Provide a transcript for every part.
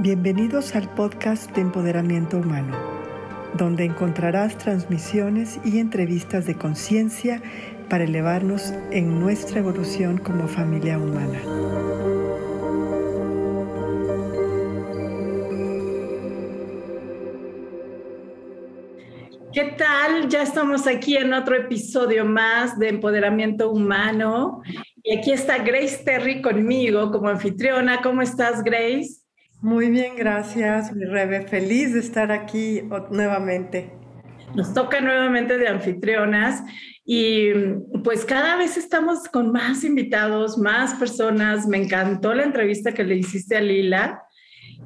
Bienvenidos al podcast de Empoderamiento Humano, donde encontrarás transmisiones y entrevistas de conciencia para elevarnos en nuestra evolución como familia humana. ¿Qué tal? Ya estamos aquí en otro episodio más de Empoderamiento Humano. Y aquí está Grace Terry conmigo como anfitriona. ¿Cómo estás, Grace? Muy bien, gracias, mi Rebe. Feliz de estar aquí nuevamente. Nos toca nuevamente de anfitrionas y pues cada vez estamos con más invitados, más personas. Me encantó la entrevista que le hiciste a Lila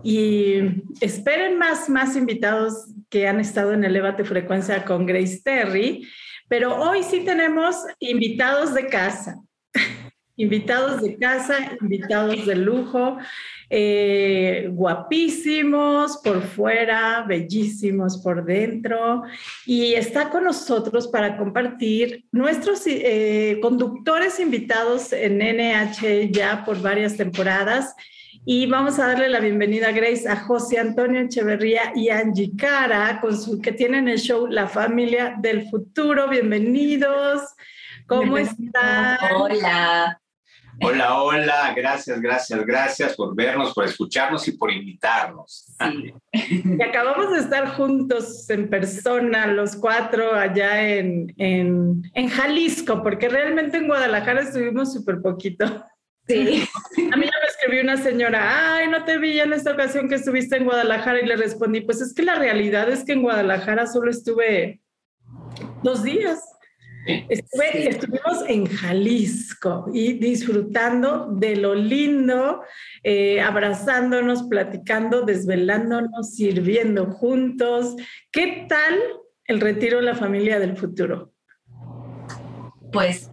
y esperen más, más invitados que han estado en Elevate Frecuencia con Grace Terry, pero hoy sí tenemos invitados de casa. invitados de casa, invitados de lujo. Eh, guapísimos por fuera, bellísimos por dentro, y está con nosotros para compartir nuestros eh, conductores invitados en NH ya por varias temporadas. Y vamos a darle la bienvenida a Grace, a José Antonio Echeverría y Angie Cara, con su, que tienen el show La Familia del Futuro. Bienvenidos. ¿Cómo están? Hola. Hola, hola, gracias, gracias, gracias por vernos, por escucharnos y por invitarnos. Sí. Y acabamos de estar juntos en persona, los cuatro, allá en, en, en Jalisco, porque realmente en Guadalajara estuvimos súper poquito. Sí. A mí ya me escribió una señora, ay, no te vi en esta ocasión que estuviste en Guadalajara y le respondí, pues es que la realidad es que en Guadalajara solo estuve dos días. Estuvimos en Jalisco y disfrutando de lo lindo, eh, abrazándonos, platicando, desvelándonos, sirviendo juntos. ¿Qué tal el retiro de la familia del futuro? Pues,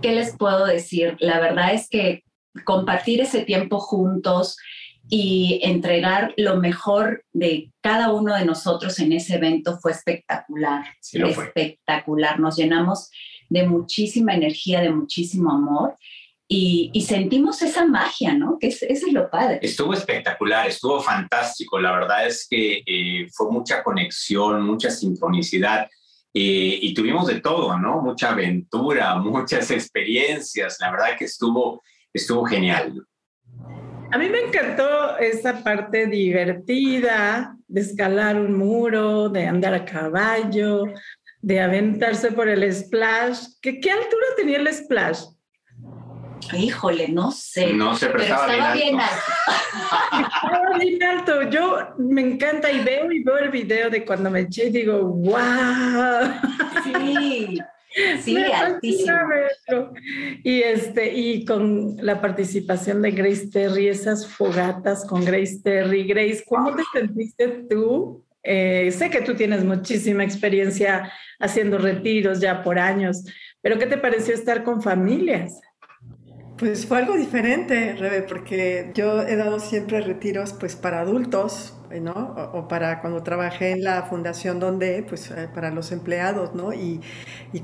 ¿qué les puedo decir? La verdad es que compartir ese tiempo juntos, y entregar lo mejor de cada uno de nosotros en ese evento fue espectacular, espectacular. Nos llenamos de muchísima energía, de muchísimo amor y, sentimos esa magia, ¿no? Que es, eso es lo padre. Estuvo espectacular, estuvo fantástico. La verdad es que eh, fue mucha conexión, mucha sincronicidad. Eh, y tuvimos de todo, ¿no? Mucha aventura, muchas experiencias. La verdad que estuvo, estuvo genial. A mí me encantó esa parte divertida de escalar un muro, de andar a caballo, de aventarse por el splash. ¿Qué, qué altura tenía el splash? Híjole, no sé. No sé, pero, estaba, bien alto. estaba bien alto. Yo me encanta y veo y veo el video de cuando me eché y digo, wow. Sí. Sí, altísimo. Y, este, y con la participación de Grace Terry, esas fogatas con Grace Terry. Grace, ¿cómo te sentiste tú? Eh, sé que tú tienes muchísima experiencia haciendo retiros ya por años, pero ¿qué te pareció estar con familias? Pues fue algo diferente, Rebe, porque yo he dado siempre retiros pues para adultos, ¿no? O, para cuando trabajé en la fundación donde, pues eh, para los empleados, ¿no? Y,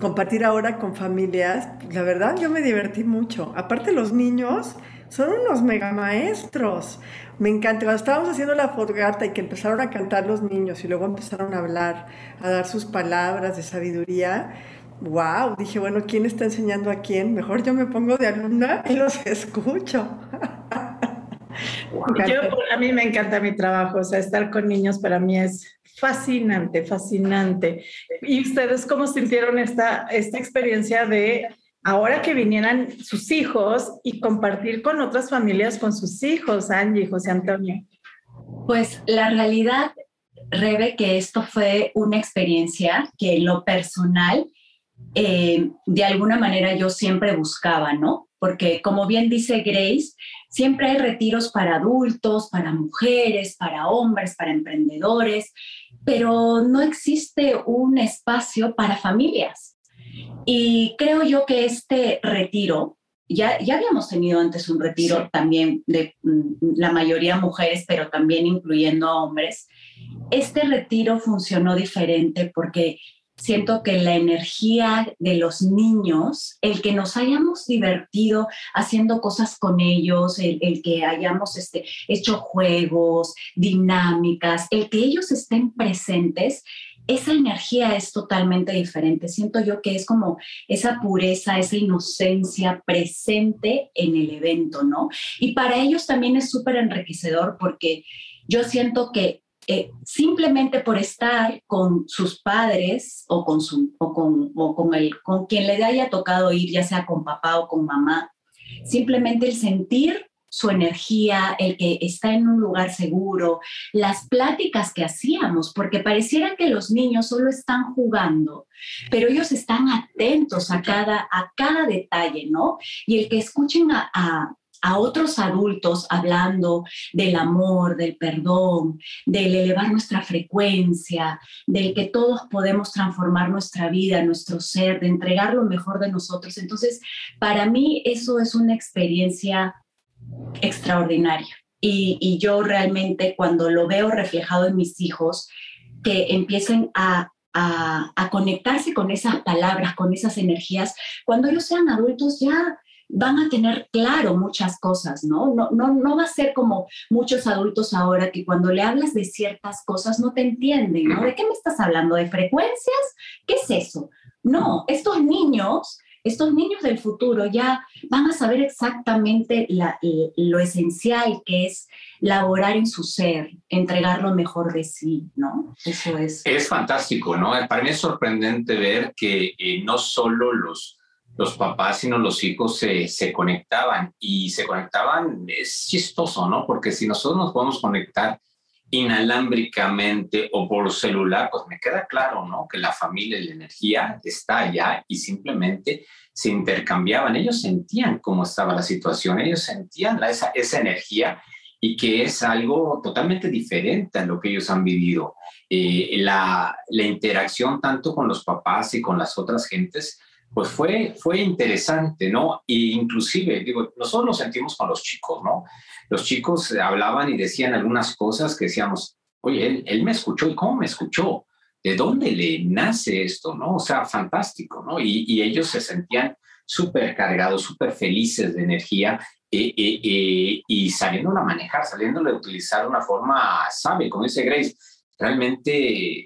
compartir ahora con familias, la verdad yo me divertí mucho. Aparte los niños son unos mega maestros. Me encanta, cuando estábamos haciendo la fogata y que empezaron a cantar los niños y luego empezaron a hablar, a dar sus palabras de sabiduría, wow, dije, bueno, ¿quién está enseñando a quién? Mejor yo me pongo de alumna y los escucho. A mí me encanta mi trabajo, o sea, estar con niños para mí es fascinante, fascinante. ¿Y ustedes cómo sintieron esta, esta experiencia de ahora que vinieran sus hijos y compartir con otras familias con sus hijos, Angie, José Antonio? Pues la realidad, Rebe, que esto fue una experiencia que en lo personal eh, de alguna manera yo siempre buscaba, ¿no? Porque como bien dice Grace, siempre hay retiros para adultos, para mujeres, para hombres, para emprendedores, pero no existe un espacio para familias. Y creo yo que este retiro, ya, ya habíamos tenido antes un retiro también de mm, la mayoría mujeres, pero también incluyendo a hombres. Este retiro funcionó diferente porque siento que la energía de los niños, el que nos hayamos divertido haciendo cosas con ellos, el, que hayamos este, hecho juegos, dinámicas, el que ellos estén presentes, esa energía es totalmente diferente. Siento yo que es como esa pureza, esa inocencia presente en el evento, ¿no? Y para ellos también es súper enriquecedor porque yo siento que eh, simplemente por estar con sus padres o con, su, o con, o con, el, con quien le haya tocado ir, ya sea con papá o con mamá, simplemente el sentir su energía, el que está en un lugar seguro, las pláticas que hacíamos, porque pareciera que los niños solo están jugando, pero ellos están atentos a cada, a cada detalle, ¿no? Y el que escuchen a, a otros adultos hablando del amor, del perdón, del elevar nuestra frecuencia, del que todos podemos transformar nuestra vida, nuestro ser, de entregar lo mejor de nosotros. Entonces, para mí eso es una experiencia extraordinaria. Y, yo realmente cuando lo veo reflejado en mis hijos, que empiecen a a, conectarse con esas palabras, con esas energías. Cuando ellos sean adultos ya van a tener claro muchas cosas, ¿no? No, no, no va a ser como muchos adultos ahora que cuando le hablas de ciertas cosas no te entienden, ¿no? ¿De qué me estás hablando? ¿De frecuencias? ¿Qué es eso? No, estos niños, estos niños del futuro ya van a saber exactamente lo esencial que es laborar en su ser, entregar lo mejor de sí, ¿no? Eso es. Es fantástico, ¿no? Para mí es sorprendente ver que eh, no solo los los papás, sino los hijos se, se, conectaban y se conectaban, es chistoso, ¿no? Porque si nosotros nos podemos conectar inalámbricamente o por celular, pues me queda claro, ¿no? Que la familia y la energía está allá y simplemente se intercambiaban. Ellos sentían cómo estaba la situación, ellos sentían esa, esa energía y que es algo totalmente diferente a lo que ellos han vivido. Eh, la, la interacción tanto con los papás y con las otras gentes pues fue, fue interesante, ¿no? E inclusive, digo, nosotros nos sentimos con los chicos, ¿no? Los chicos hablaban y decían algunas cosas que decíamos, oye, él, él me escuchó y cómo me escuchó, ¿de dónde le nace esto, no? O sea, fantástico, ¿no? Y, y ellos se sentían súper cargados, súper felices de energía eh, eh, eh, y saliendo a manejar, saliendo a utilizar una forma sabe, como dice Grace, realmente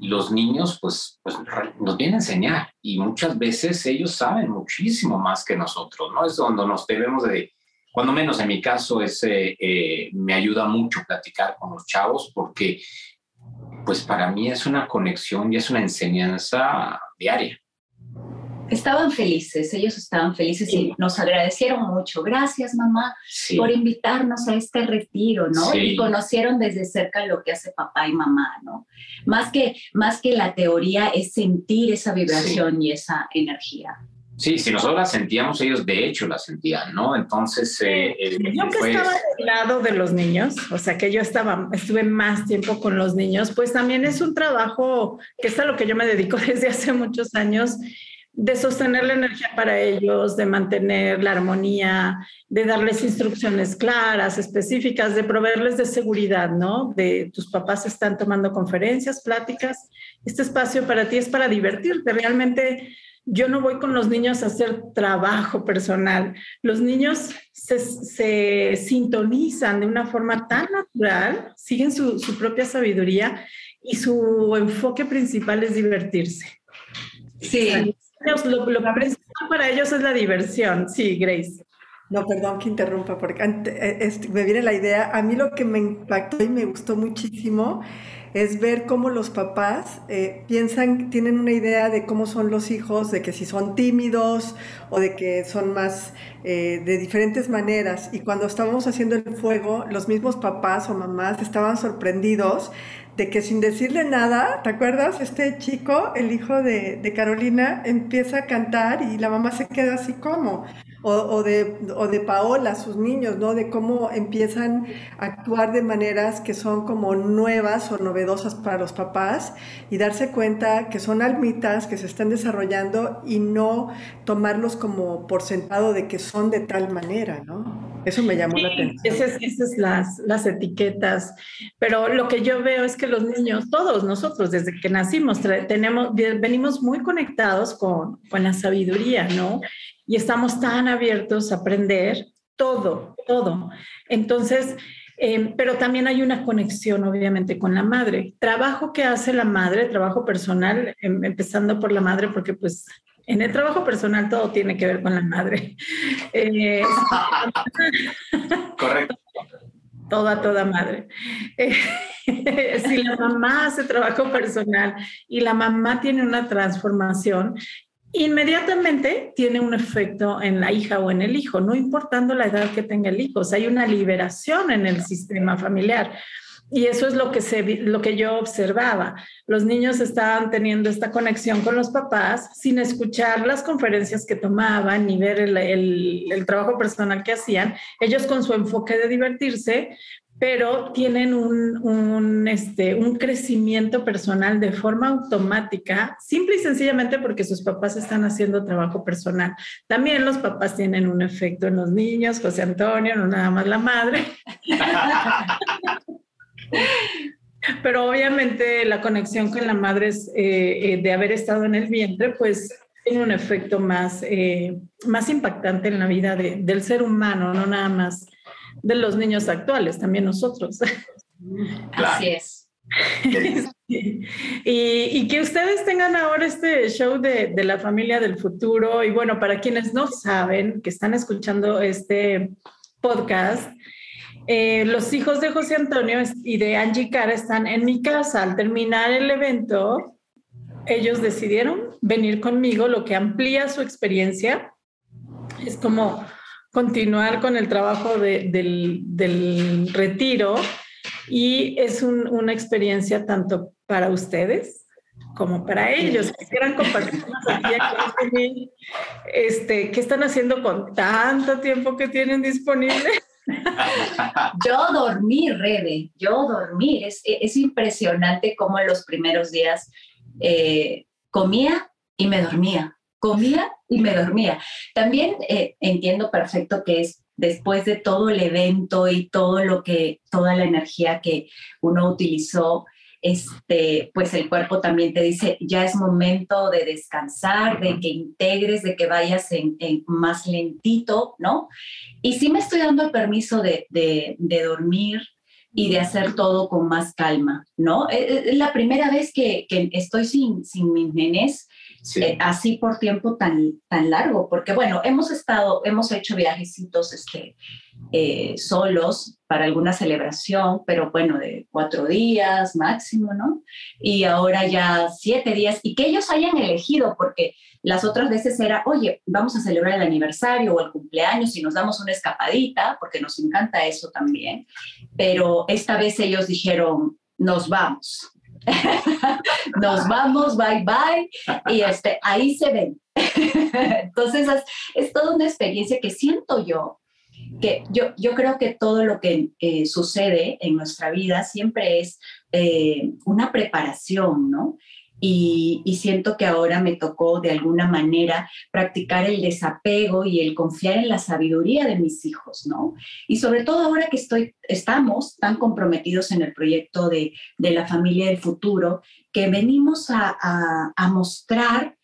los niños pues, pues nos vienen a enseñar y muchas veces ellos saben muchísimo más que nosotros, ¿no? Es donde nos debemos de, cuando menos en mi caso, es, eh, me ayuda mucho platicar con los chavos porque pues para mí es una conexión y es una enseñanza diaria estaban felices, ellos estaban felices y nos agradecieron mucho. Gracias, mamá, por invitarnos a este retiro, ¿no? Y conocieron desde cerca lo que hace papá y mamá, ¿no? Más que, más que la teoría es sentir esa vibración y esa energía. Sí, si nosotros la sentíamos, ellos de hecho la sentían, ¿no? Entonces, eh, yo que estaba del lado de los niños, o sea, que yo estaba, estuve más tiempo con los niños, pues también es un trabajo que es a lo que yo me dedico desde hace muchos años de sostener la energía para ellos, de mantener la armonía, de darles instrucciones claras, específicas, de proveerles de seguridad, ¿no? De tus papás están tomando conferencias, pláticas. Este espacio para ti es para divertirte. Realmente yo no voy con los niños a hacer trabajo personal. Los niños se, sintonizan de una forma tan natural, siguen su, su propia sabiduría y su enfoque principal es divertirse. Sí. Lo, lo principal para ellos es la diversión, sí, Grace. No, perdón que interrumpa, porque eh, me viene la idea. A mí lo que me impactó y me gustó muchísimo es ver cómo los papás eh, piensan, tienen una idea de cómo son los hijos, de que si son tímidos o de que son más eh, de diferentes maneras. Y cuando estábamos haciendo el fuego, los mismos papás o mamás estaban sorprendidos de que sin decirle nada, ¿te acuerdas? Este chico, el hijo de, Carolina, empieza a cantar y la mamá se queda así como, o, de, o de Paola, sus niños, ¿no? De cómo empiezan a actuar de maneras que son como nuevas o novedosas para los papás y darse cuenta que son almitas que se están desarrollando y no tomarlos como por sentado de que son de tal manera, ¿no? Eso me llamó la atención. Esas, esas las, las etiquetas. Pero lo que yo veo es que los niños, todos nosotros, desde que nacimos, tenemos, venimos muy conectados con, con la sabiduría, ¿no? Y estamos tan abiertos a aprender todo, todo. Entonces, eh, pero también hay una conexión, obviamente, con la madre. Trabajo que hace la madre, trabajo personal, em, empezando por la madre, porque pues en el trabajo personal todo tiene que ver con la madre. Eh, Correcto. Toda, toda madre. Eh, si la mamá hace trabajo personal y la mamá tiene una transformación, inmediatamente tiene un efecto en la hija o en el hijo, no importando la edad que tenga el hijo. Hay una liberación en el sistema familiar. Y eso es lo que, se, lo que yo observaba. Los niños estaban teniendo esta conexión con los papás sin escuchar las conferencias que tomaban ni ver el, el trabajo personal que hacían. Ellos con su enfoque de divertirse, pero tienen un, un, este, un crecimiento personal de forma automática, simple y sencillamente porque sus papás están haciendo trabajo personal. También los papás tienen un efecto en los niños, José Antonio, no nada más la madre. pero obviamente la conexión con la madre es, eh, eh, de haber estado en el vientre, pues tiene un efecto más, eh, más impactante en la vida de, del ser humano, no nada más de los niños actuales, también nosotros. Así es. Y, que ustedes tengan ahora este show de, la familia del futuro. Y bueno, para quienes no saben, que están escuchando este podcast, eh, los hijos de José Antonio y de Angie Cara están en mi casa. Al terminar el evento, ellos decidieron venir conmigo, lo que amplía su experiencia. Es como continuar con el trabajo del, retiro y es una experiencia tanto para ustedes como para ellos. Quisieran compartirnos aquí, este, qué están haciendo con tanto tiempo que tienen disponible. Yo dormí, Rebe, yo dormí. Es, es impresionante cómo en los primeros días eh, comía y me dormía comía y me dormía. También eh, entiendo perfecto que es después de todo el evento y todo lo que, toda la energía que uno utilizó, este, pues el cuerpo también te dice, ya es momento de descansar, de que integres, de que vayas en, más lentito, ¿no? Y sí me estoy dando el permiso de, dormir y de hacer todo con más calma, ¿no? Es eh, eh, la primera vez que, que estoy sin, sin mis nenes eh, así por tiempo tan, tan largo, porque bueno, hemos estado, hemos hecho viajecitos este, eh, solos para alguna celebración, pero bueno, de cuatro días máximo, ¿no? Y ahora ya siete días, y que ellos hayan elegido, porque las otras veces era, oye, vamos a celebrar el aniversario o el cumpleaños y nos damos una escapadita, porque nos encanta eso también, pero esta vez ellos dijeron, nos vamos, nos vamos, bye bye, y este, ahí se ven. Entonces es, toda una experiencia que siento yo, que yo, yo creo que todo lo que eh, sucede en nuestra vida siempre es eh, una preparación, ¿no? Y, siento que ahora me tocó de alguna manera practicar el desapego y el confiar en la sabiduría de mis hijos, ¿no? Y sobre todo ahora que estoy, estamos tan comprometidos en el proyecto de, la familia del futuro, que venimos a, mostrar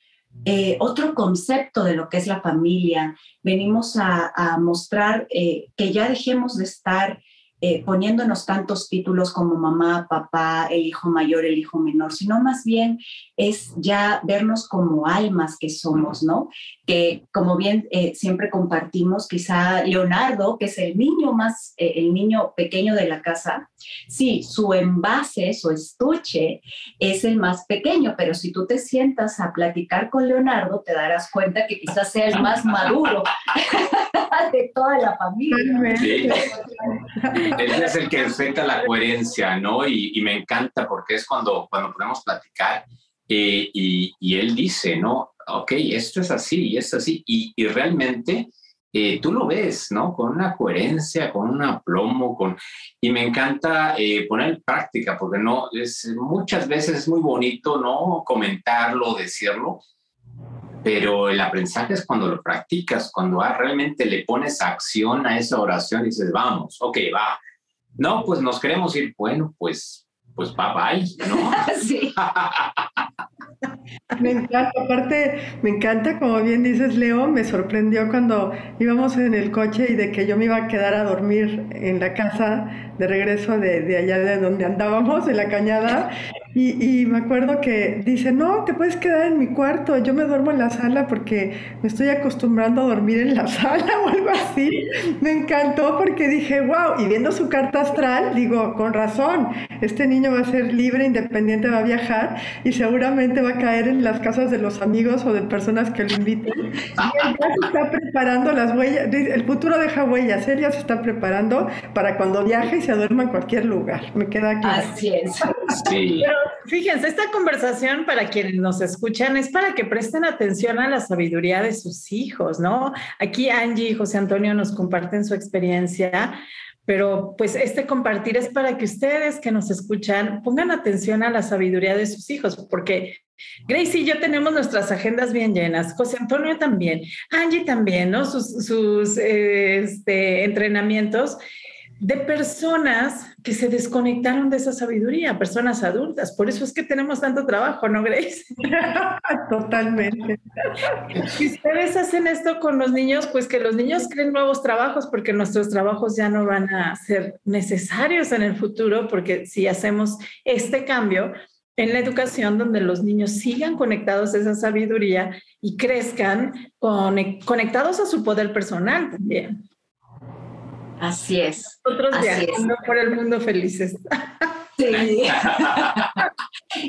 eh, otro concepto de lo que es la familia, venimos a, mostrar eh, que ya dejemos de estar eh, poniéndonos tantos títulos como mamá, papá, el hijo mayor, el hijo menor, sino más bien es ya vernos como almas que somos, ¿no? Que como bien eh, siempre compartimos, quizá Leonardo, que es el niño más, eh, el niño pequeño de la casa, sí, su envase, su estuche es el más pequeño, pero si tú te sientas a platicar con Leonardo, te darás cuenta que quizás sea el más maduro de toda la familia. Sí. Él es el que enfrenta la coherencia, ¿no? Y, me encanta porque es cuando, cuando podemos platicar eh, y, y, él dice, ¿no? Ok, esto es así y es así. Y, y realmente eh, tú lo ves, ¿no? Con una coherencia, con un aplomo, con... Y me encanta eh, poner en práctica porque no, es, muchas veces es muy bonito, ¿no? Comentarlo, decirlo, pero el aprendizaje es cuando lo practicas, cuando realmente le pones acción a esa oración y dices, vamos, ok, va. No, pues nos queremos ir, bueno, pues, pues bye bye, ¿no? sí. Me encanta, aparte, me encanta, como bien dices, Leo, me sorprendió cuando íbamos en el coche y de que yo me iba a quedar a dormir en la casa de regreso de, de allá de donde andábamos, en la cañada, y, me acuerdo que dice, no, te puedes quedar en mi cuarto, yo me duermo en la sala porque me estoy acostumbrando a dormir en la sala o algo así. Me encantó porque dije, wow, y viendo su carta astral, digo, con razón, este niño va a ser libre, independiente, va a viajar y seguramente va a caer en las casas de los amigos o de personas que lo inviten. Y se está preparando las huellas, el futuro deja huellas, él ya se está preparando para cuando viaje y se duerma en cualquier lugar. Me queda claro. Así es. Sí. Fíjense, esta conversación para quienes nos escuchan es para que presten atención a la sabiduría de sus hijos, ¿no? Aquí Angie y José Antonio nos comparten su experiencia, pero pues este compartir es para que ustedes que nos escuchan pongan atención a la sabiduría de sus hijos, porque Grace y yo tenemos nuestras agendas bien llenas, José Antonio también, Angie también, ¿no? Sus, sus este, entrenamientos de personas que se desconectaron de esa sabiduría, personas adultas. Por eso es que tenemos tanto trabajo, ¿no, Grace? Totalmente. Si ustedes hacen esto con los niños, pues que los niños creen nuevos trabajos, porque nuestros trabajos ya no van a ser necesarios en el futuro, porque si hacemos este cambio, en la educación donde los niños sigan conectados a esa sabiduría y crezcan conectados a su poder personal también. Así es. Nosotros viajando por el mundo felices. Sí.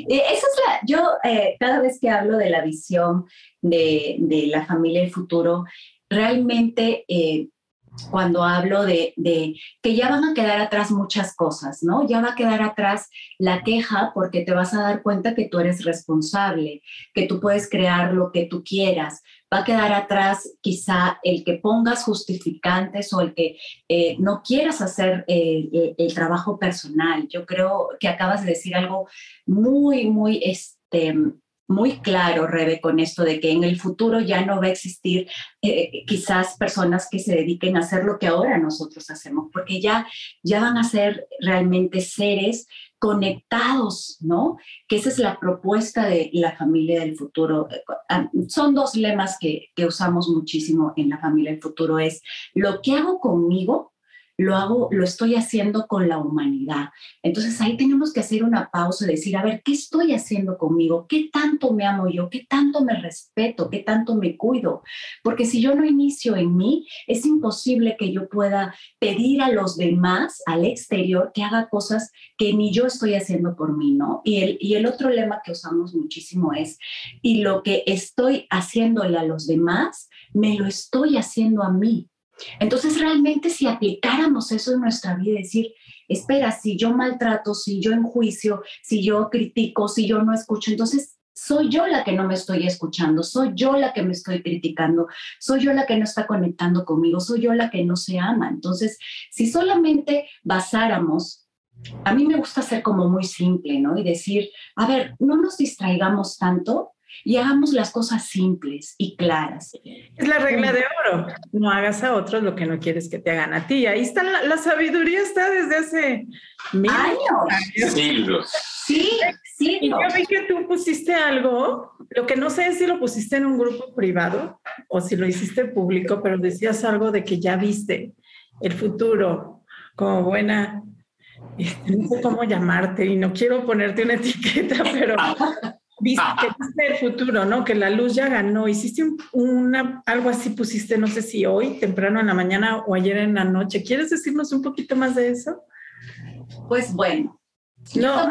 Esa es la, yo eh, cada vez que hablo de la visión de, de la familia y el futuro, realmente eh, cuando hablo de, de, que ya van a quedar atrás muchas cosas, ¿no? Ya va a quedar atrás la queja porque te vas a dar cuenta que tú eres responsable, que tú puedes crear lo que tú quieras, va a quedar atrás quizá el que pongas justificantes o el que eh, no quieras hacer eh, el, trabajo personal. Yo creo que acabas de decir algo muy, muy, este, muy claro, Rebe, con esto de que en el futuro ya no va a existir eh, quizás personas que se dediquen a hacer lo que ahora nosotros hacemos, porque ya, ya van a ser realmente seres conectados, ¿no? Que esa es la propuesta de la familia del futuro. Ah, son dos lemas que, que usamos muchísimo en la familia del futuro, es lo que hago conmigo lo hago, lo estoy haciendo con la humanidad. Entonces ahí tenemos que hacer una pausa y decir, a ver, ¿qué estoy haciendo conmigo? ¿Qué tanto me amo yo? ¿Qué tanto me respeto? ¿Qué tanto me cuido? Porque si yo no inicio en mí, es imposible que yo pueda pedir a los demás, al exterior, que haga cosas que ni yo estoy haciendo por mí, ¿no? Y el, y el otro lema que usamos muchísimo es, y lo que estoy haciéndole a los demás, me lo estoy haciendo a mí. Entonces, realmente si aplicáramos eso en nuestra vida, decir, espera, si yo maltrato, si yo enjuicio, si yo critico, si yo no escucho, entonces soy yo la que no me estoy escuchando, soy yo la que me estoy criticando, soy yo la que no está conectando conmigo, soy yo la que no se ama. Entonces, si solamente basáramos, a mí me gusta ser como muy simple, ¿no? Y decir, a ver, no nos distraigamos tanto y hagamos las cosas simples y claras. Es la regla de oro. No hagas a otros lo que no quieres que te hagan a ti. Ahí está la, sabiduría, está desde hace mil años. Siglos. Sí, sí. Y yo vi que tú pusiste algo, lo que no sé es si lo pusiste en un grupo privado o si lo hiciste público, pero decías algo de que ya viste el futuro como buena este, no sé cómo llamarte y no quiero ponerte una etiqueta, pero Viste, que viste el futuro, ¿no? Que la luz ya ganó. Hiciste una, algo así, pusiste, no sé si hoy, temprano en la mañana o ayer en la noche. ¿Quieres decirnos un poquito más de eso? Pues bueno. No,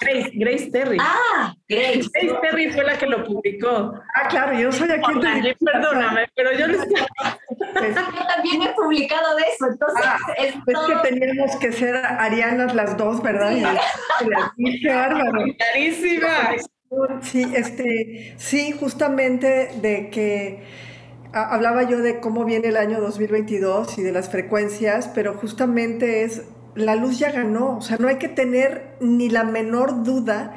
Grace, Grace, Terry. Ah, Grace. Grace Terry fue la que lo publicó. Ah, claro, yo soy aquí. perdóname, pero yo les... yo también he publicado de eso, entonces... Ah, es, que teníamos que ser arianas las dos, ¿verdad? Sí. qué bárbaro. Clarísima. Sí, este, sí, justamente de que hablaba yo de cómo viene el año 2022 y de las frecuencias, pero justamente es, la luz ya ganó, o sea, no hay que tener ni la menor duda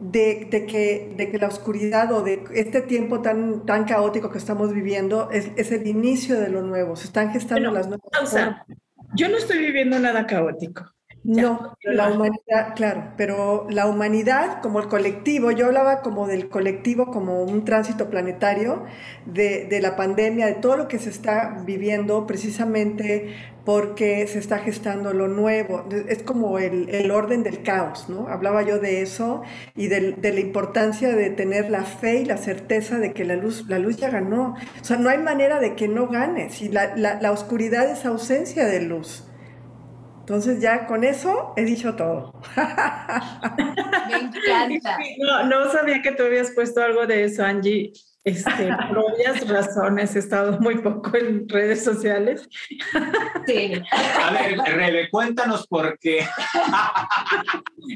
de, que, de que la oscuridad o de este tiempo tan, tan caótico que estamos viviendo es, es el inicio de lo nuevo, se están gestando las nuevas cosas. Yo no estoy viviendo nada caótico. No, la humanidad, claro, pero la humanidad como el colectivo, yo hablaba como del colectivo, como un tránsito planetario de, de, la pandemia, de todo lo que se está viviendo precisamente porque se está gestando lo nuevo. Es como el, el orden del caos, ¿no? Hablaba yo de eso y de, de, la importancia de tener la fe y la certeza de que la luz, la luz ya ganó. O sea, no hay manera de que no gane. Si la, la, la oscuridad es ausencia de luz. Entonces ya con eso he dicho todo. Me encanta. No, no sabía que tú habías puesto algo de eso, Angie. Este, por obvias razones he estado muy poco en redes sociales. Sí. A ver, Rebe, cuéntanos por qué.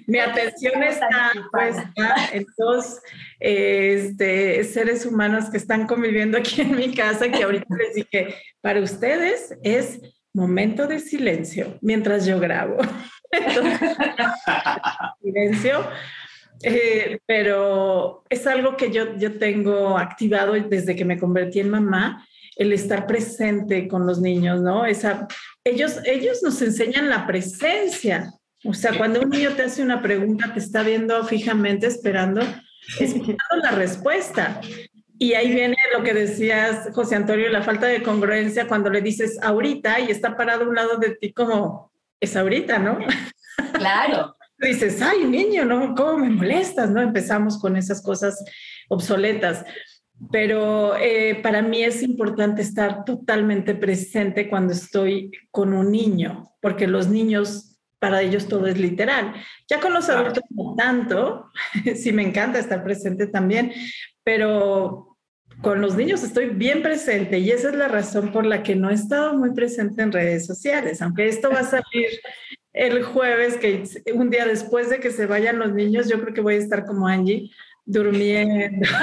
Mi atención está puesta en dos este, seres humanos que están conviviendo aquí en mi casa, que ahorita les dije, para ustedes es momento de silencio mientras yo grabo. silencio. Eh, pero es algo que yo, yo tengo activado desde que me convertí en mamá, el estar presente con los niños, ¿no? Esa, ellos, ellos nos enseñan la presencia. O sea, cuando un niño te hace una pregunta, te está viendo fijamente, esperando, esperando la respuesta. Y ahí viene lo que decías, José Antonio, la falta de congruencia cuando le dices ahorita y está parado a un lado de ti como es ahorita, ¿no? Claro. dices, ay, niño, ¿no? ¿Cómo me molestas? ¿No? Empezamos con esas cosas obsoletas. Pero eh, para mí es importante estar totalmente presente cuando estoy con un niño, porque los niños, para ellos todo es literal. Ya con los adultos no tanto, sí me encanta estar presente también, pero con los niños estoy bien presente y esa es la razón por la que no he estado muy presente en redes sociales, aunque esto va a salir el jueves, que un día después de que se vayan los niños, yo creo que voy a estar como Angie, durmiendo.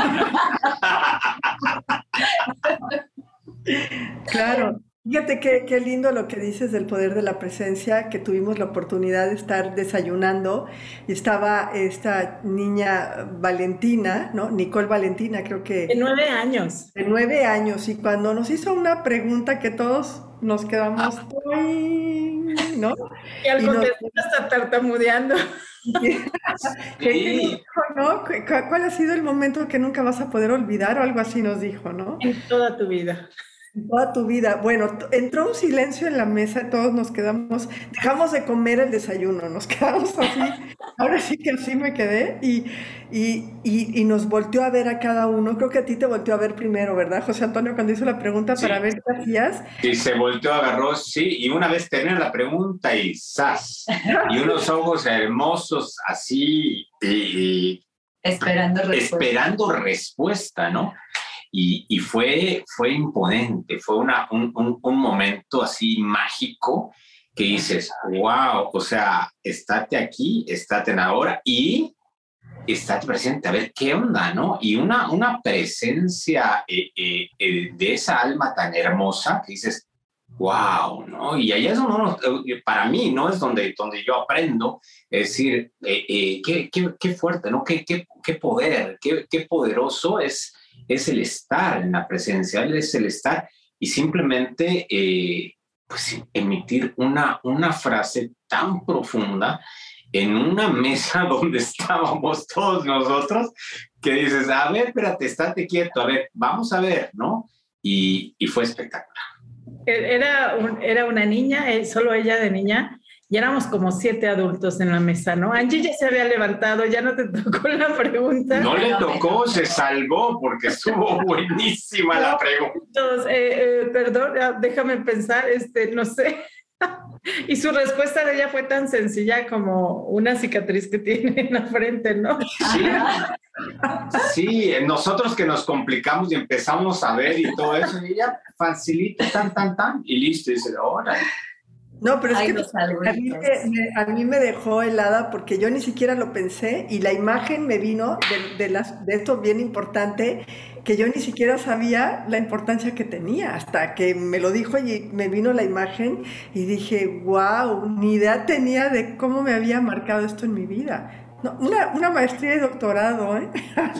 Claro, Fíjate qué, qué, lindo lo que dices del poder de la presencia, que tuvimos la oportunidad de estar desayunando y estaba esta niña Valentina, ¿no? Nicole Valentina, creo que... De nueve años. De nueve años y cuando nos hizo una pregunta que todos nos quedamos, ¿no? Y al contestar hasta tartamudeando. Sí. ¿no? ¿Cuál ha sido el momento que nunca vas a poder olvidar o algo así nos dijo, ¿no? En toda tu vida. Toda tu vida. Bueno, entró un silencio en la mesa, todos nos quedamos, dejamos de comer el desayuno, nos quedamos así, ahora sí que así me quedé y, y, y, nos volteó a ver a cada uno. Creo que a ti te volteó a ver primero, ¿verdad, José Antonio, cuando hizo la pregunta para ver qué hacías? Sí, se volteó, agarró, sí, y una vez terminó la pregunta y ¡zas! Y unos ojos hermosos así y... Esperando respuesta. Esperando respuesta, ¿no? Y, fue, fue imponente, fue una, un, un, momento así mágico que dices, wow, o sea, estate aquí, estate en ahora y estate presente, a ver qué onda, ¿no? Y una, una presencia eh, eh, eh, de esa alma tan hermosa que dices, wow, ¿no? Y allá es donde para mí, ¿no? Es donde, donde yo aprendo, es decir, qué, qué, qué, fuerte, ¿no? Qué, qué, qué poder, qué, qué poderoso es es el estar en la presencia, es el estar y simplemente eh, pues, emitir una, una frase tan profunda en una mesa donde estábamos todos nosotros, que dices, a ver, espérate, estate quieto, a ver, vamos a ver, ¿no? Y, y fue espectacular. Era, era una niña, eh, solo ella de niña, y éramos como siete adultos en la mesa, ¿no? Angie ya se había levantado, ya no te tocó la pregunta. No le tocó, se salvó porque estuvo buenísima la pregunta. Entonces, eh, eh, perdón, ah, déjame pensar, este, no sé. Y su respuesta de ella fue tan sencilla como una cicatriz que tiene en la frente, ¿no? Sí, sí nosotros que nos complicamos y empezamos a ver y todo eso, y ella facilita tan, tan, tan, y listo, y dice, ahora. No, pero es que a mí, me, a mí, me, dejó helada porque yo ni siquiera lo pensé y la imagen me vino de, de, las, de esto bien importante que yo ni siquiera sabía la importancia que tenía hasta que me lo dijo y me vino la imagen y dije, wow, ni idea tenía de cómo me había marcado esto en mi vida. una, una, maestría y doctorado, ¿eh?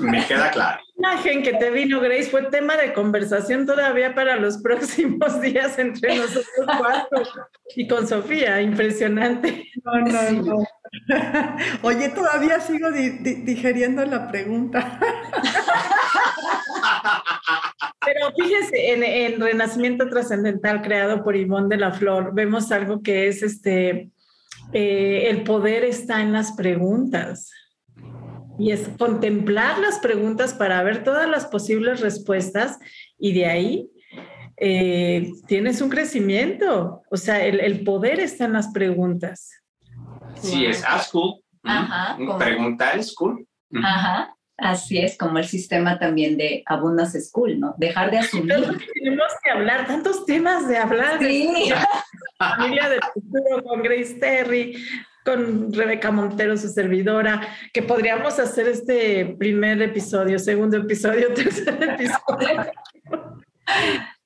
Me queda claro. La imagen que te vino, Grace, fue tema de conversación todavía para los próximos días entre nosotros cuatro y con Sofía, impresionante. No, no, no. Oye, todavía sigo digeriendo la pregunta. Pero fíjese, en, en Renacimiento Trascendental, creado por Ivonne de la Flor, vemos algo que es este eh, el poder está en las preguntas. Y es contemplar las preguntas para ver todas las posibles respuestas y de ahí eh, tienes un crecimiento. O sea, el, poder está en las preguntas. Sí, es ask cool. Preguntar es cool. Ajá. Así es, como el sistema también de Abundance School, ¿no? Dejar de asumir. Tenemos que hablar, tantos temas de hablar. Sí. familia del futuro con Grace Terry, con Rebeca Montero, su servidora, que podríamos hacer este primer episodio, segundo episodio, tercer episodio.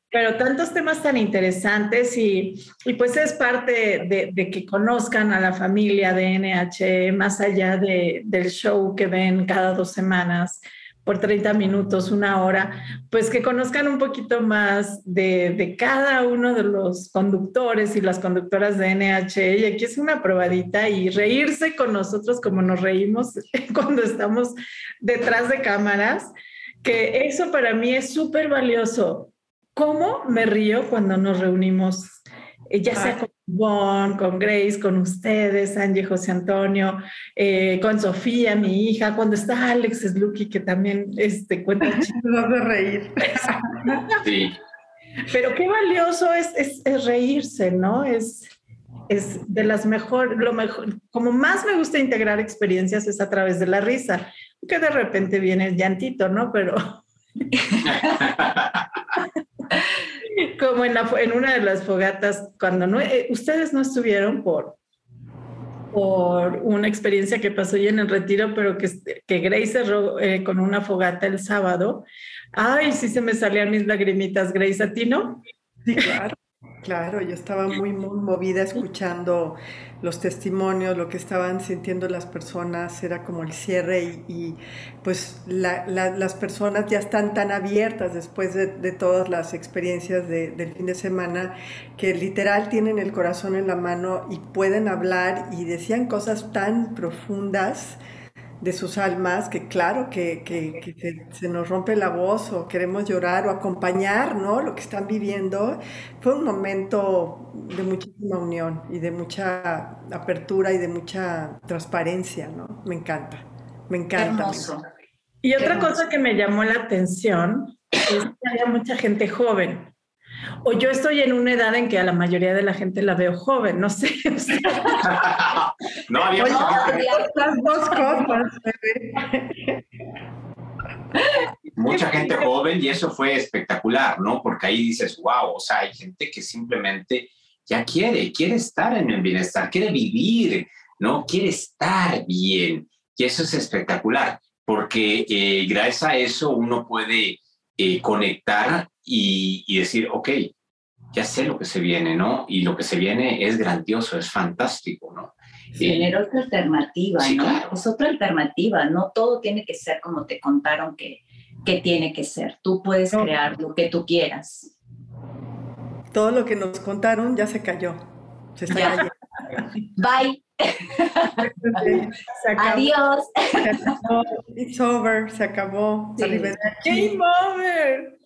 Pero tantos temas tan interesantes y, y pues es parte de, que conozcan a la familia de NH más allá de, del show que ven cada dos semanas por 30 minutos, una hora, pues que conozcan un poquito más de, de, cada uno de los conductores y las conductoras de NH. Y aquí es una probadita y reírse con nosotros como nos reímos cuando estamos detrás de cámaras, que eso para mí es súper valioso cómo me río cuando nos reunimos, eh, ya sea con Bon, con Grace, con ustedes, Angie, José Antonio, eh, con Sofía, mi hija, cuando está Alex Slucky, que también este, cuenta Nos de reír. sí. Pero qué valioso es, es, reírse, ¿no? Es, es de las mejor, lo mejor, como más me gusta integrar experiencias es a través de la risa, que de repente viene el llantito, ¿no? Pero... Como en, una de las fogatas, cuando no, eh, ustedes no estuvieron por, por una experiencia que pasó ya en el retiro, pero que, que Grace cerró eh, con una fogata el sábado. Ay, sí se me salían mis lagrimitas, Grace, ¿a ti no? Sí, claro. Claro, yo estaba muy, muy movida escuchando los testimonios, lo que estaban sintiendo las personas, era como el cierre y, pues las personas ya están tan abiertas después de, todas las experiencias del fin de semana que literal tienen el corazón en la mano y pueden hablar y decían cosas tan profundas de sus almas, que claro que, se, nos rompe la voz o queremos llorar o acompañar, ¿no? Lo que están viviendo. Fue un momento de muchísima unión y de mucha apertura y de mucha transparencia, ¿no? Me encanta, me encanta. Y otra cosa que me llamó la atención es que había mucha gente joven. O yo estoy en una edad en que a la mayoría de la gente la veo joven, no sé. no, había las dos cosas. Mucha gente joven y eso fue espectacular, ¿no? Porque ahí dices, wow, o sea, hay gente que simplemente ya quiere, quiere estar en el bienestar, quiere vivir, ¿no? Quiere estar bien. Y eso es espectacular, porque eh, gracias a eso uno puede eh, conectar y, decir, ok, ya sé lo que se viene, ¿no? Y lo que se viene es grandioso, es fantástico, ¿no? Tener otra alternativa, ¿no? Es otra alternativa, no todo tiene que ser como te contaron que, que tiene que ser. Tú puedes crear lo que tú quieras. Todo lo que nos contaron ya se cayó. Se está cayendo. Bye. Adiós. It's over, se acabó. Game over.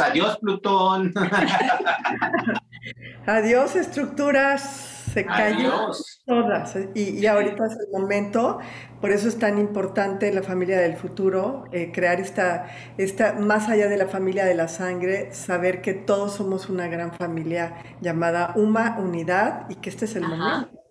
Adiós, Plutón. Adiós, estructuras. Se cayó todas. Y, y, ahorita es el momento. Por eso es tan importante la familia del futuro, eh, crear esta, esta, más allá de la familia de la sangre, saber que todos somos una gran familia llamada Uma Unidad y que este es el momento.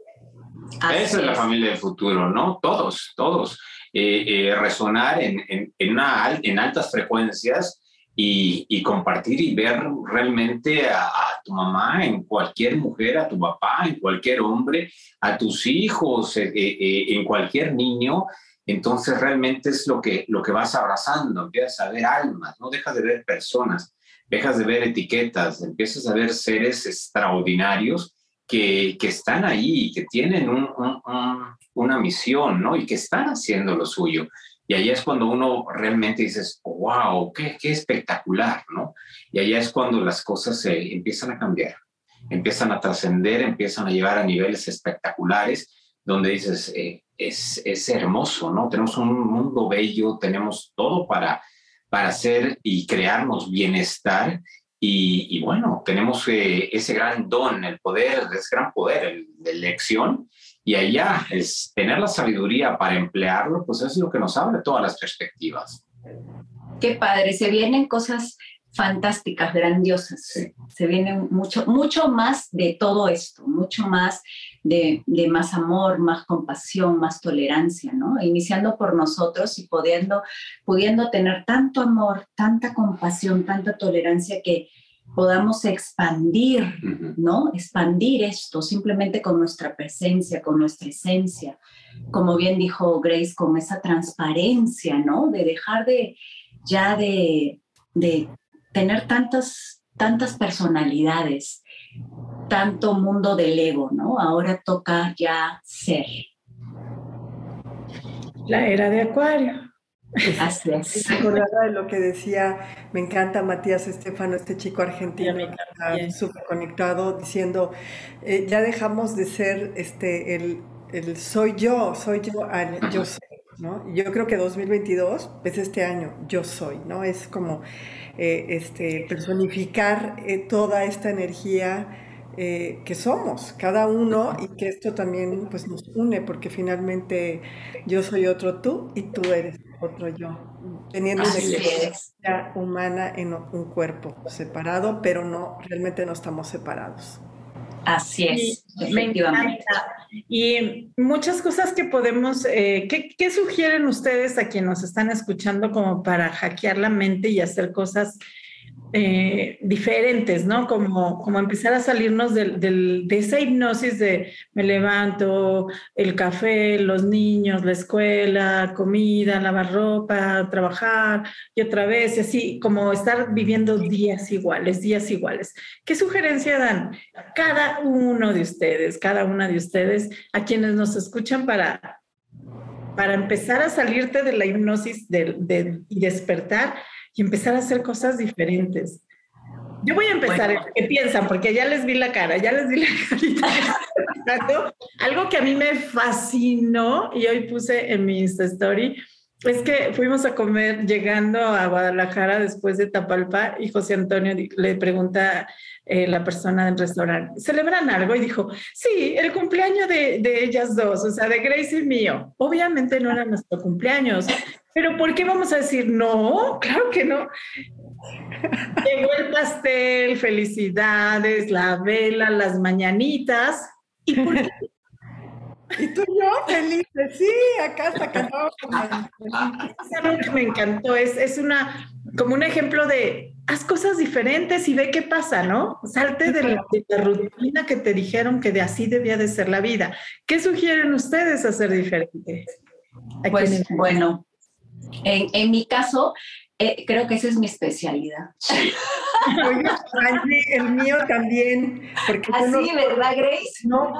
Esa es la familia del futuro, ¿no? Todos, todos. Eh, eh, resonar en, en, en, una, en altas frecuencias y, compartir y ver realmente a, tu mamá, en cualquier mujer, a tu papá, en cualquier hombre, a tus hijos, eh, en cualquier niño, entonces realmente es lo que, lo que vas abrazando, empiezas a ver almas, no dejas de ver personas, dejas de ver etiquetas, empiezas a ver seres extraordinarios que, están ahí, que tienen un, una misión, ¿no? Y que están haciendo lo suyo. Y ahí es cuando uno realmente dices, wow, qué, qué espectacular, ¿no? Y ahí es cuando las cosas se empiezan a cambiar, empiezan a trascender, empiezan a llegar a niveles espectaculares, donde dices, eh, es, es, hermoso, ¿no? Tenemos un mundo bello, tenemos todo para, para hacer y crearnos bienestar. Y, bueno, tenemos eh, ese gran don, el poder, ese gran poder el, de elección y allá es tener la sabiduría para emplearlo, pues es lo que nos abre todas las perspectivas. Qué padre, se vienen cosas fantásticas, grandiosas. Se vienen mucho, mucho más de todo esto, mucho más de, de, más amor, más compasión, más tolerancia, ¿no? Iniciando por nosotros y pudiendo, pudiendo tener tanto amor, tanta compasión, tanta tolerancia que, podamos expandir, ¿no? Expandir esto simplemente con nuestra presencia, con nuestra esencia, como bien dijo Grace, con esa transparencia, ¿no? De dejar de ya de, de tener tantas, tantas personalidades, tanto mundo del ego, ¿no? Ahora toca ya ser. La era de Acuario. Así es. de lo que decía, me encanta Matías Estefano, este chico argentino, está súper conectado, diciendo, eh, ya dejamos de ser este, el, el, soy yo, soy yo al yo soy, ¿no? Yo creo que 2022 es este año, yo soy, ¿no? Es como eh, este, personificar eh, toda esta energía que somos, cada uno, y que esto también pues, nos une, porque finalmente yo soy otro tú y tú eres otro yo, teniendo una experiencia humana en un cuerpo separado, pero no, realmente no estamos separados. Así es, efectivamente. Y muchas cosas que podemos, eh, ¿qué, ¿qué, sugieren ustedes a quienes nos están escuchando como para hackear la mente y hacer cosas eh, diferentes, ¿no? Como, como empezar a salirnos de esa hipnosis de me levanto, el café, los niños, la escuela, comida, lavar ropa, trabajar y otra vez, y así como estar viviendo días iguales, días iguales. ¿Qué sugerencia dan cada uno de ustedes, cada una de ustedes, a quienes nos escuchan para, para empezar a salirte de la hipnosis y despertar? Y empezar a hacer cosas diferentes. Yo voy a empezar, ¿qué piensan? Porque ya les vi la cara, ya les vi la carita. Algo que a mí me fascinó y hoy puse en mi story es que fuimos a comer llegando a Guadalajara después de Tapalpa y José Antonio le pregunta eh, la persona del restaurante, ¿celebran algo? Y dijo, sí, el cumpleaños de, de ellas dos, o sea, de Grace y mío. Obviamente no era nuestro cumpleaños, pero ¿por qué vamos a decir no? Claro que no. Llegó el pastel, felicidades, la vela, las mañanitas. ¿Y por qué? Y tú y yo felices, sí, acá está cantando. Es algo que me encantó, es, es una, como un ejemplo de haz cosas diferentes y ve qué pasa, ¿no? Salte de la, de la, rutina que te dijeron que de así debía de ser la vida. ¿Qué sugieren ustedes hacer diferente? Pues bueno, en, en mi caso, eh, creo que esa es mi especialidad. el mío también. Porque Así, ¿verdad, Grace? No,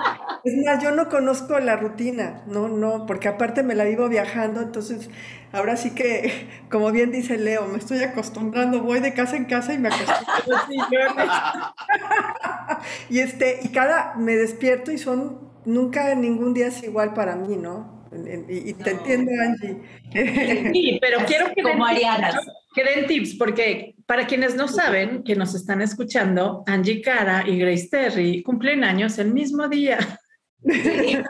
es más, yo no conozco la rutina, no, no, porque aparte me la vivo viajando, entonces ahora sí que, como bien dice Leo, me estoy acostumbrando, voy de casa en casa y me acostumbro. y este, y cada, me despierto y son, nunca ningún día es igual para mí, ¿no? Y, te entiendo, Angie. Sí, pero quiero que Como Ariana. Que den tips, porque para quienes no saben, que nos están escuchando, Angie Cara y Grace Terry cumplen años el mismo día. es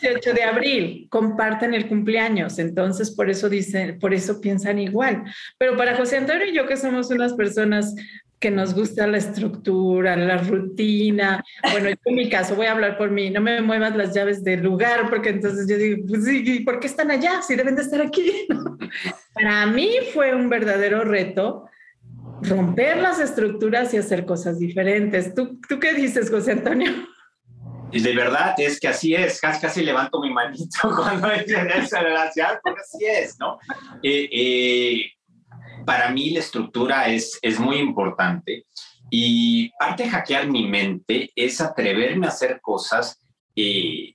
18 de abril, comparten el cumpleaños, entonces por eso dicen, por eso piensan igual. Pero para José Antonio y yo que somos unas personas que nos gusta la estructura, la rutina. Bueno, en mi caso voy a hablar por mí, no me muevas las llaves del lugar, porque entonces yo digo, pues sí, ¿por qué están allá? Si deben de estar aquí. Para mí fue un verdadero reto romper las estructuras y hacer cosas diferentes. ¿Tú, tú qué dices, José Antonio? Y de verdad es que así es, casi, casi levanto mi manito cuando es en esa relación, porque así es, ¿no? Eh, eh, para mí la estructura es, es muy importante Y parte de hackear mi mente es atreverme a hacer cosas eh,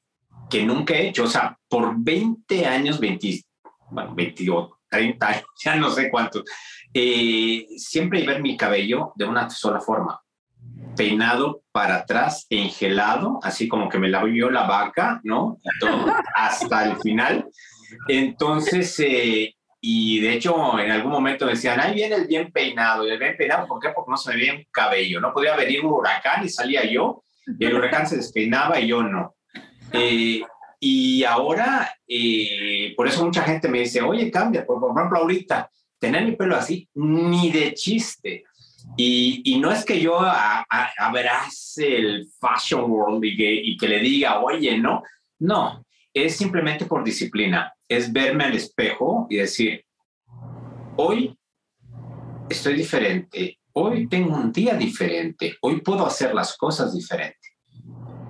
que nunca he hecho. O sea, por 20 años, 20, bueno, 28, 30 años, ya no sé cuántos, eh, siempre ver mi cabello de una sola forma. Peinado para atrás, engelado, así como que me la yo la vaca, ¿no? hasta el final. Entonces, eh, y de hecho, en algún momento decían, ahí viene el bien peinado. Y el bien peinado, ¿por qué? Porque no se me veía un cabello. No podía venir un huracán y salía yo, y el huracán se despeinaba y yo no. Eh, y ahora, eh, por eso mucha gente me dice, oye, cambia, por, ejemplo, ahorita, tener mi pelo así, ni de chiste. Y, y no es que yo abrace el fashion world y que, y que le diga, oye, no, no, es simplemente por disciplina, es verme al espejo y decir, hoy estoy diferente, hoy tengo un día diferente, hoy puedo hacer las cosas diferentes.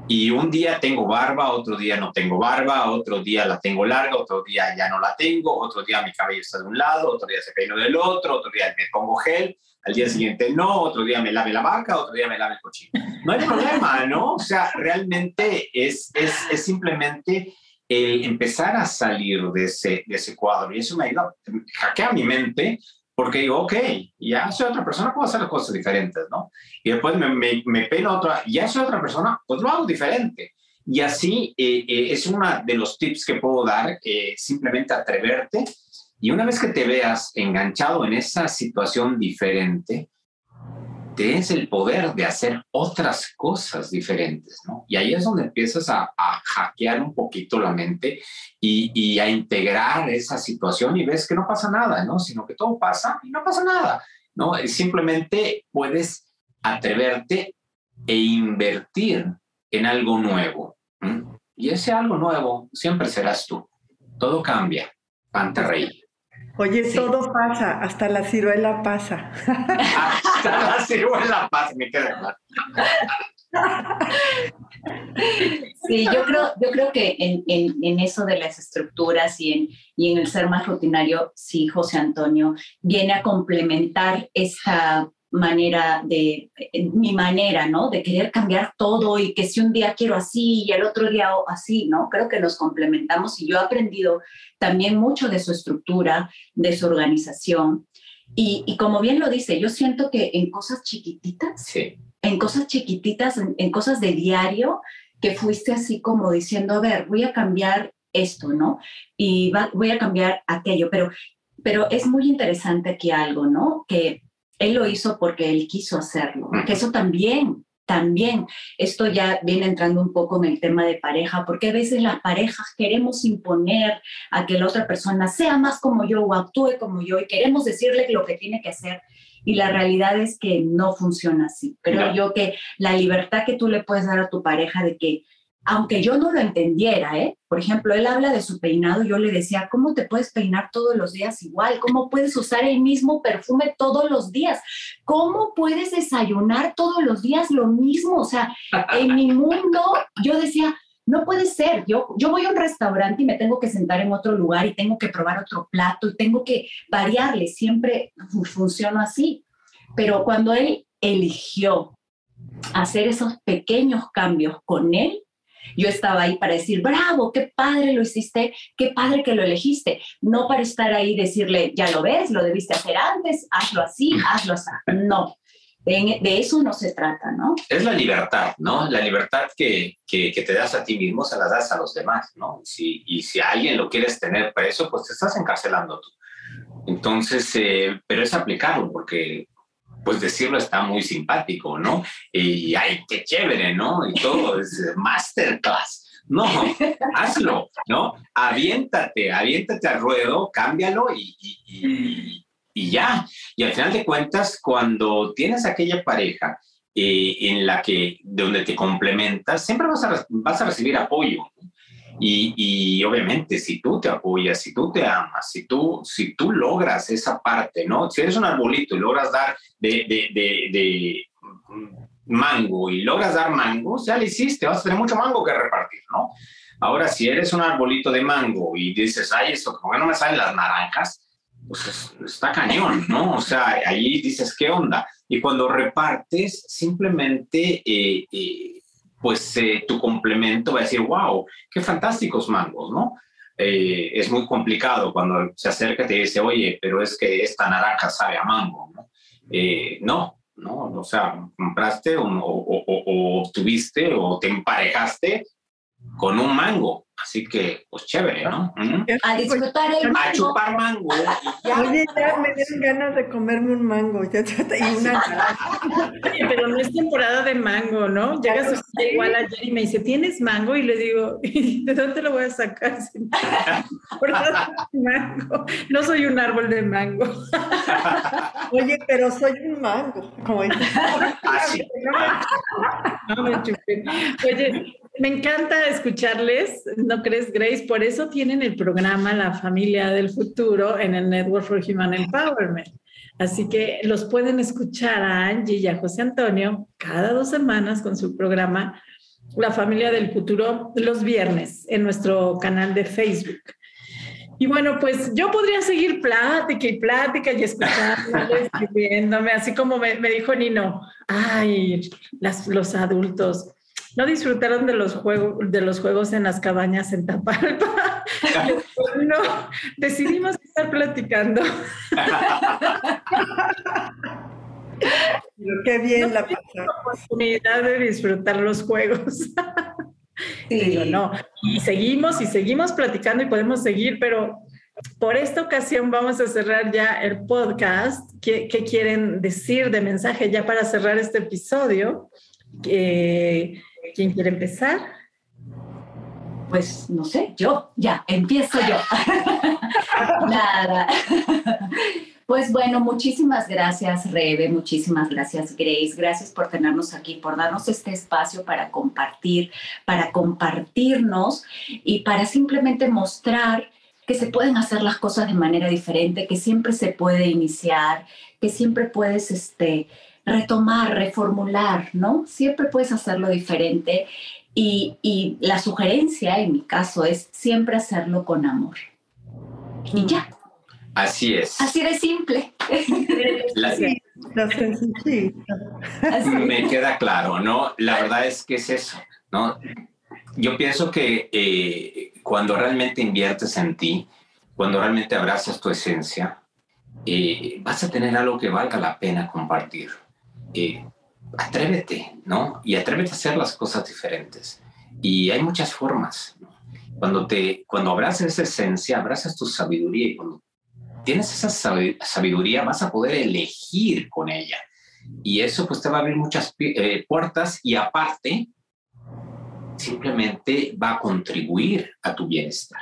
Y un día tengo barba, otro día no tengo barba, otro día la tengo larga, otro día ya no la tengo, otro día mi cabello está de un lado, otro día se peino del otro, otro día me pongo gel, al día siguiente no, otro día me lave la vaca, otro día me lave el cochino. No hay problema, ¿no? O sea, realmente es simplemente el empezar a salir de ese, de ese cuadro. Y eso me ayuda, hackea mi mente porque digo, ok, ya soy otra persona, puedo hacer cosas diferentes, ¿no? Y después me, me, me otra, ya soy otra persona, pues lo hago diferente. Y así eh, eh, es uno de los tips que puedo dar, eh, simplemente atreverte. Y una vez que te veas enganchado en esa situación diferente, tienes el poder de hacer otras cosas diferentes, ¿no? Y ahí es donde empiezas a, hackear un poquito la mente y, y, a integrar esa situación y ves que no pasa nada, ¿no? Sino que todo pasa y no pasa nada, ¿no? Simplemente puedes atreverte e invertir en algo nuevo. Y ese algo nuevo siempre serás tú. Todo cambia. Panterrey. Oye, todo pasa, hasta la ciruela pasa. hasta la ciruela pasa, me queda claro. Sí, yo creo, yo creo que en, en, en, eso de las estructuras y en, y en el ser más rutinario, sí, José Antonio viene a complementar esa manera de, mi manera, ¿no? De querer cambiar todo y que si un día quiero así y el otro día así, ¿no? Creo que nos complementamos y yo he aprendido también mucho de su estructura, de su organización. Y, y como bien lo dice, yo siento que en cosas chiquititas, sí. en cosas chiquititas, en, en cosas de diario, que fuiste así como diciendo, a ver, voy a cambiar esto, ¿no? Y va, voy a cambiar aquello, pero, pero es muy interesante aquí algo, ¿no? Que él lo hizo porque él quiso hacerlo, que eso también, también, esto ya viene entrando un poco en el tema de pareja, porque a veces las parejas queremos imponer a que la otra persona sea más como yo o actúe como yo y queremos decirle lo que tiene que hacer. Y la realidad es que no funciona así. Creo no. yo que la libertad que tú le puedes dar a tu pareja de que aunque yo no lo entendiera, ¿eh? Por ejemplo, él habla de su peinado, yo le decía, ¿cómo te puedes peinar todos los días igual? ¿Cómo puedes usar el mismo perfume todos los días? ¿Cómo puedes desayunar todos los días lo mismo? O sea, en mi mundo yo decía, no puede ser, yo, yo voy a un restaurante y me tengo que sentar en otro lugar y tengo que probar otro plato y tengo que variarle, siempre funciona así. Pero cuando él eligió hacer esos pequeños cambios con él, yo estaba ahí para decir, bravo, qué padre lo hiciste, qué padre que lo elegiste. No para estar ahí y decirle, ya lo ves, lo debiste hacer antes, hazlo así, hazlo así. No, de, eso no se trata, ¿no? Es la libertad, ¿no? La libertad que, que, que, te das a ti mismo se la das a los demás, ¿no? Si, y si alguien lo quieres tener preso, pues te estás encarcelando tú. Entonces, eh, pero es aplicarlo, porque pues decirlo está muy simpático, ¿no? Y ay, qué chévere, ¿no? Y todo es masterclass. No, hazlo, ¿no? Aviéntate, aviéntate al ruedo, cámbialo y, y, y, y, ya. Y al final de cuentas, cuando tienes aquella pareja eh, en la que, donde te complementas, siempre vas a, vas a recibir apoyo. Y, y, obviamente, si tú te apoyas, si tú te amas, si tú, si tú logras esa parte, ¿no? Si eres un arbolito y logras dar de, de, de, de mango y logras dar mango, ya lo hiciste, vas a tener mucho mango que repartir, ¿no? Ahora, si eres un arbolito de mango y dices, ay, esto, ¿cómo no me salen las naranjas? pues está cañón, ¿no? O sea, ahí dices, ¿qué onda? Y cuando repartes, simplemente, eh, eh, pues eh, tu complemento va a decir, wow, qué fantásticos mangos, ¿no? es muy complicado cuando se acerca y te dice, oye, pero es que esta naranja sabe a mango, ¿no? no, no, o sea, compraste o, o, o, obtuviste o te emparejaste con un mango. Así que, pues chévere, ¿no? A disfrutar el mango. A chupar mango. Oye, ya me dieron ganas de comerme un mango. Ya, y una pero no es temporada de mango, ¿no? Llegas a igual ayer y me dice, ¿tienes mango? Y le digo, ¿de dónde lo voy a sacar? mango. No soy un árbol de mango. Oye, pero soy un mango, como Así. No me chupé. Oye, me encanta escucharles, ¿no crees, Grace? Por eso tienen el programa La Familia del Futuro en el Network for Human Empowerment. Así que los pueden escuchar a Angie y a José Antonio cada dos semanas con su programa La Familia del Futuro los viernes en nuestro canal de Facebook. Y bueno, pues yo podría seguir plática y plática y escuchándoles, viéndome, así como me, me, dijo Nino, ay, las, los adultos no disfrutaron de los juegos de los juegos en las cabañas en Tapalpa. no, decidimos estar platicando. qué bien la oportunidad de disfrutar los juegos. Sí. no. Y seguimos y seguimos platicando y podemos seguir, pero por esta ocasión vamos a cerrar ya el podcast. ¿Qué, qué quieren decir de mensaje ya para cerrar este episodio? Que ¿Quién quiere empezar? Pues no sé, yo, ya, empiezo yo. Nada. Pues bueno, muchísimas gracias Rebe, muchísimas gracias Grace, gracias por tenernos aquí, por darnos este espacio para compartir, para compartirnos y para simplemente mostrar que se pueden hacer las cosas de manera diferente, que siempre se puede iniciar, que siempre puedes este, retomar, reformular, ¿no? Siempre puedes hacerlo diferente y, la sugerencia en mi caso es siempre hacerlo con amor. Y ya. Así es. Así de simple. Me queda claro, ¿no? La verdad es que es eso, ¿no? Yo pienso que eh, cuando realmente inviertes en ti, cuando realmente abrazas tu esencia, eh, vas a tener algo que valga la pena compartir. Eh, atrévete, ¿no? Y atrévete a hacer las cosas diferentes. Y hay muchas formas. Cuando, te, cuando abrazas esa esencia, abrazas tu sabiduría y cuando tienes esa sabiduría vas a poder elegir con ella. Y eso pues te va a abrir muchas eh, puertas y aparte simplemente va a contribuir a tu bienestar.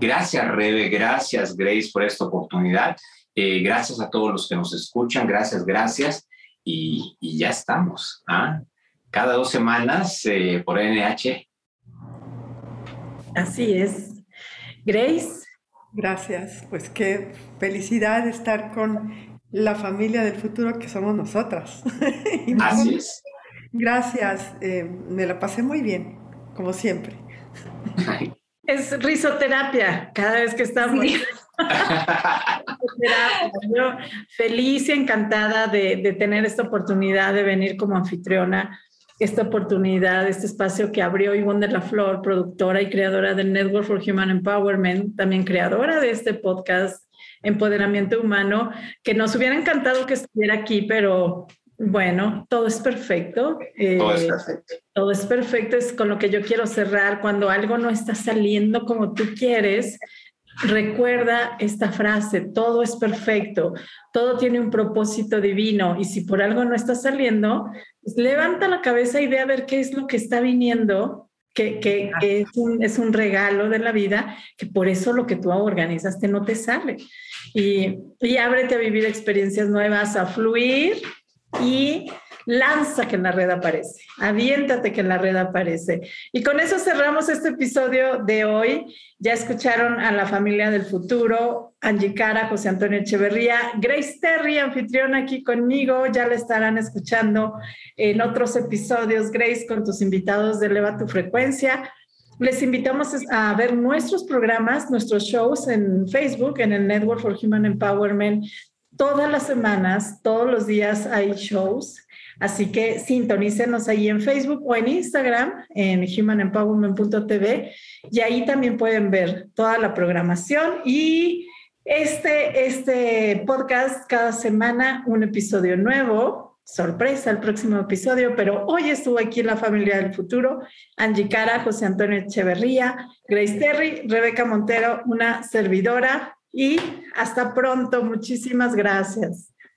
Gracias, Rebe, gracias, Grace, por esta oportunidad. Eh, gracias a todos los que nos escuchan, gracias, gracias y, ya estamos. ¿ah? Cada dos semanas eh, por NH. Así es. Grace. Gracias. Pues qué felicidad estar con la familia del futuro que somos nosotras. Así es. Gracias. Eh, me la pasé muy bien, como siempre. Es risoterapia cada vez que estamos. Yo feliz y encantada de, de, tener esta oportunidad de venir como anfitriona, esta oportunidad, este espacio que abrió Ivonne de la Flor, productora y creadora del Network for Human Empowerment, también creadora de este podcast Empoderamiento Humano, que nos hubiera encantado que estuviera aquí, pero bueno, todo es perfecto. todo es eh, perfecto. Todo es perfecto, es con lo que yo quiero cerrar. Cuando algo no está saliendo como tú quieres, Recuerda esta frase, todo es perfecto, todo tiene un propósito divino y si por algo no está saliendo, pues levanta la cabeza y ve a ver qué es lo que está viniendo, que, es, un, regalo de la vida, que por eso lo que tú organizaste no te sale. Y ábrete a vivir experiencias nuevas, a fluir y lanza que en la red aparece, aviéntate que en la red aparece. Y con eso cerramos este episodio de hoy. Ya escucharon a la familia del futuro, Angie Cara, José Antonio Echeverría, Grace Terry, anfitriona aquí conmigo, ya la estarán escuchando en otros episodios, Grace, con tus invitados de Eleva tu Frecuencia. les invitamos a ver nuestros programas, nuestros shows en Facebook, en el Network for Human Empowerment. Todas las semanas, todos los días hay shows. Así que sintonícenos ahí en Facebook o en Instagram, en humanempowerment.tv, y ahí también pueden ver toda la programación y este, este podcast cada semana, un episodio nuevo sorpresa el próximo episodio, pero hoy estuvo aquí la familia del futuro, Angie Cara, José Antonio Echeverría, Grace Terry, Rebeca Montero, una servidora y hasta pronto. Muchísimas gracias.